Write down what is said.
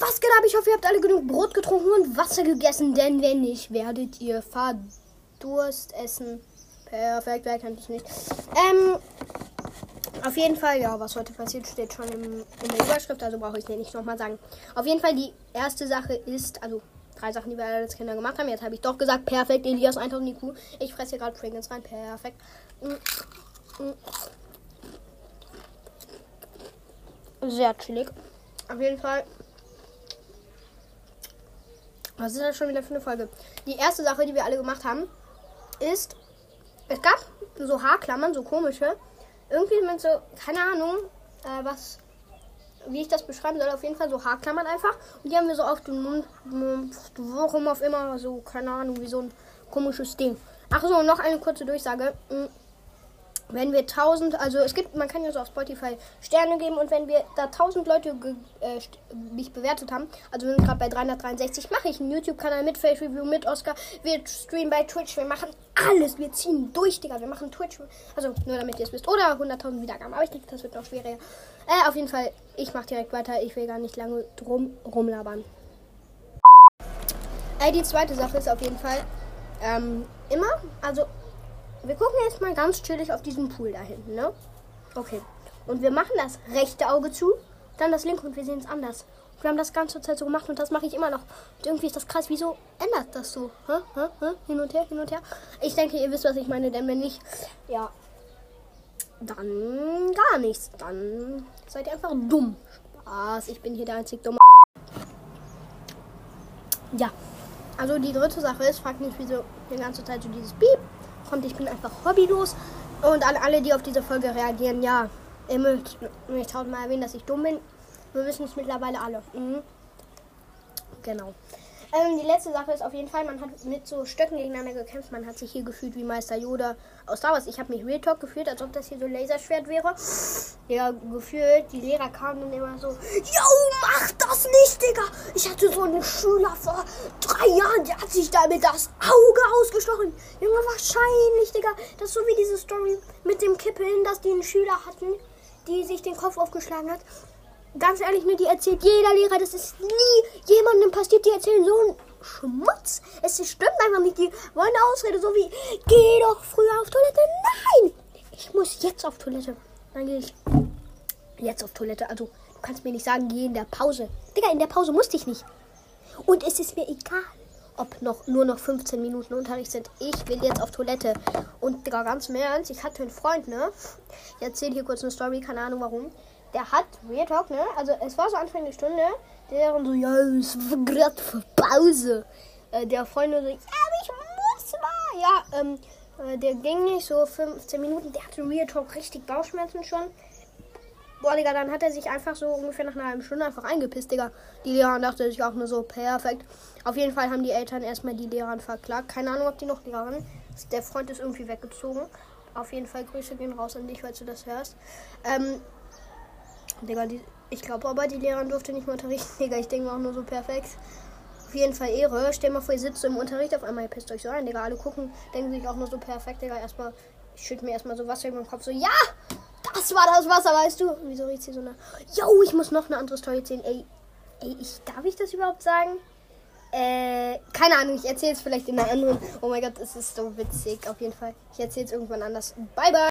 was geht ab? Ich hoffe, ihr habt alle genug Brot getrunken und Wasser gegessen, denn wenn nicht, werdet ihr Verdurst essen. Perfekt, wer kennt es nicht? Ähm, auf jeden Fall, ja, was heute passiert, steht schon im, in der Überschrift, also brauche ich es nicht nochmal sagen. Auf jeden Fall, die erste Sache ist, also drei Sachen, die wir als Kinder gemacht haben. Jetzt habe ich doch gesagt, perfekt, Elias 1000 IQ. Ich fresse hier gerade Pringles rein, perfekt. Mm, mm. Sehr chillig. Auf jeden Fall. Was ist das schon wieder für eine Folge? Die erste Sache, die wir alle gemacht haben, ist, es gab so Haarklammern, so komische. Irgendwie mit so, keine Ahnung, äh, was, wie ich das beschreiben soll. Auf jeden Fall so Haarklammern einfach. Und die haben wir so auf den Mund, warum auf immer, so, keine Ahnung, wie so ein komisches Ding. Ach so, noch eine kurze Durchsage. Wenn wir 1000, also es gibt, man kann ja so auf Spotify Sterne geben und wenn wir da 1000 Leute äh, mich bewertet haben, also wir sind gerade bei 363, mache ich einen YouTube-Kanal mit Face Review, mit Oscar, wir streamen bei Twitch, wir machen alles, wir ziehen durch, Digga, wir machen Twitch, also nur damit ihr es wisst, oder 100.000 Wiedergaben, aber ich denke, das wird noch schwerer. Äh, auf jeden Fall, ich mache direkt weiter, ich will gar nicht lange drum rumlabern. Äh, die zweite Sache ist auf jeden Fall, ähm, immer, also wir gucken jetzt mal ganz chillig auf diesen Pool da hinten, ne? Okay. Und wir machen das rechte Auge zu, dann das linke und wir sehen es anders. Wir haben das ganze Zeit so gemacht und das mache ich immer noch. Und irgendwie ist das krass. Wieso ändert das so? Hä? Hä? Hä? Hin und her, hin und her. Ich denke, ihr wisst, was ich meine, denn wenn nicht, ja, dann gar nichts. Dann seid ihr einfach dumm. Spaß, ich bin hier der einzig dumme. Ja. Also die dritte Sache ist, fragt nicht, wieso die ganze Zeit so dieses Piep kommt. Ich bin einfach hobbylos. Und an alle, die auf diese Folge reagieren, ja, ihr mögt nicht tausendmal erwähnen, dass ich dumm bin. Wir wissen es mittlerweile alle. Mhm. Genau. Ähm, die letzte Sache ist auf jeden Fall, man hat mit so Stöcken gegeneinander gekämpft. Man hat sich hier gefühlt wie Meister Yoda aus Star Wars. Ich habe mich Real Talk gefühlt, als ob das hier so Laserschwert wäre. Ja, gefühlt, die Lehrer kamen dann immer so, Yo, mach das nicht, Digga! Ich hatte so einen Schüler vor drei Jahren, der hat sich damit das Auge ausgestochen. Junge, wahrscheinlich, Digga. Das ist so wie diese Story mit dem Kippeln, dass die einen Schüler hatten, die sich den Kopf aufgeschlagen hat ganz ehrlich, ne, die erzählt jeder Lehrer, das ist nie jemandem passiert, die erzählen so einen Schmutz. Es stimmt einfach nicht. Die wollen eine Ausrede, so wie, geh doch früher auf Toilette. Nein! Ich muss jetzt auf Toilette. Dann gehe ich jetzt auf Toilette. Also, du kannst mir nicht sagen, geh in der Pause. Digga, in der Pause musste ich nicht. Und es ist mir egal, ob noch nur noch 15 Minuten Unterricht sind. Ich will jetzt auf Toilette. Und Digga, ganz im Ernst, ich hatte einen Freund, ne? Ich erzähle hier kurz eine Story, keine Ahnung warum der hat Real Talk, ne? Also es war so Anfang der Stunde, der dann so, ja, es war gerade Pause. Äh, der Freund so, ja, ich muss mal. Ja, ähm, äh, der ging nicht so 15 Minuten, der hatte Real Talk richtig Bauchschmerzen schon. Boah, Digga, dann hat er sich einfach so ungefähr nach einer halben Stunde einfach eingepisst, Digga. Die Lehrerin dachte sich auch nur so, perfekt. Auf jeden Fall haben die Eltern erstmal die Lehrerin verklagt. Keine Ahnung, ob die noch Lehrerin ist. Der Freund ist irgendwie weggezogen. Auf jeden Fall Grüße gehen raus an dich, falls du das hörst. Ähm, Digga, die, ich glaube aber, die Lehrerin durfte nicht mehr unterrichten. Digga, ich denke auch nur so perfekt. Auf jeden Fall Ehre. Stell mal vor, ihr sitzt im Unterricht, auf einmal ihr pisst euch so ein, Digga. Alle gucken, denken sich auch nur so perfekt, Digga. Erstmal, ich schütte mir erstmal so Wasser über den Kopf. So, ja! Das war das Wasser, weißt du? Wieso riecht sie so eine. Yo, ich muss noch eine andere Story erzählen. Ey, ey, ich, darf ich das überhaupt sagen? Äh, keine Ahnung, ich erzähle es vielleicht in einer anderen. Oh mein Gott, es ist so witzig, auf jeden Fall. Ich erzähle es irgendwann anders. Bye, bye!